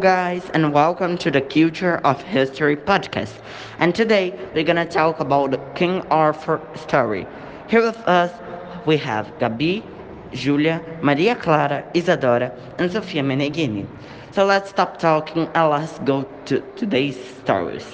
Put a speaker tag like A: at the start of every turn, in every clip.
A: guys, and welcome to the Culture of History podcast. And today we're gonna talk about the King Arthur story. Here with us we have Gabi, Julia, Maria Clara, Isadora, and Sofia Meneghini. So let's stop talking and let's go to today's stories.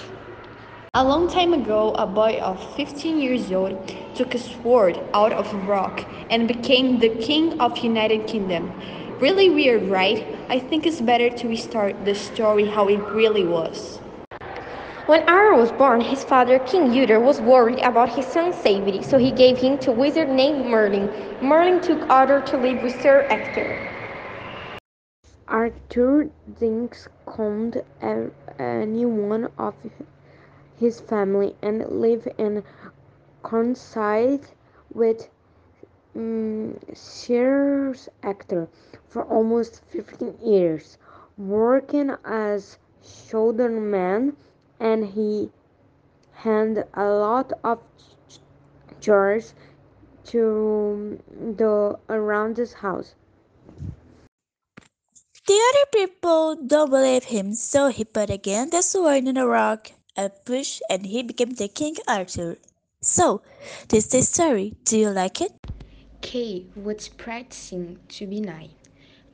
B: A long time ago, a boy of 15 years old took a sword out of a rock and became the king of United Kingdom. Really weird, right? I think it's better to restart the story how it really was.
C: When Arthur was born, his father, King Uther, was worried about his son's safety, so he gave him to a wizard named Merlin. Merlin took Arthur to live with Sir Ector. Arthur thinks calmed any one of his family and live in coincide with um, Sir Ector for almost 15 years, working as shoulderman, and he had a lot of chores to do around his house.
D: The other people don't believe him, so he put again the sword in a rock and pushed, and he became the King Arthur. So, this is the story. Do you like it?
E: Kay was practicing to be knight.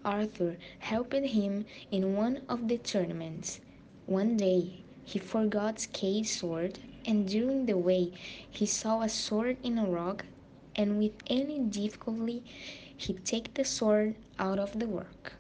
E: Arthur helped him in one of the tournaments. One day, he forgot Kay's sword, and during the way, he saw a sword in a rock, and with any difficulty, he took the sword out of the rock.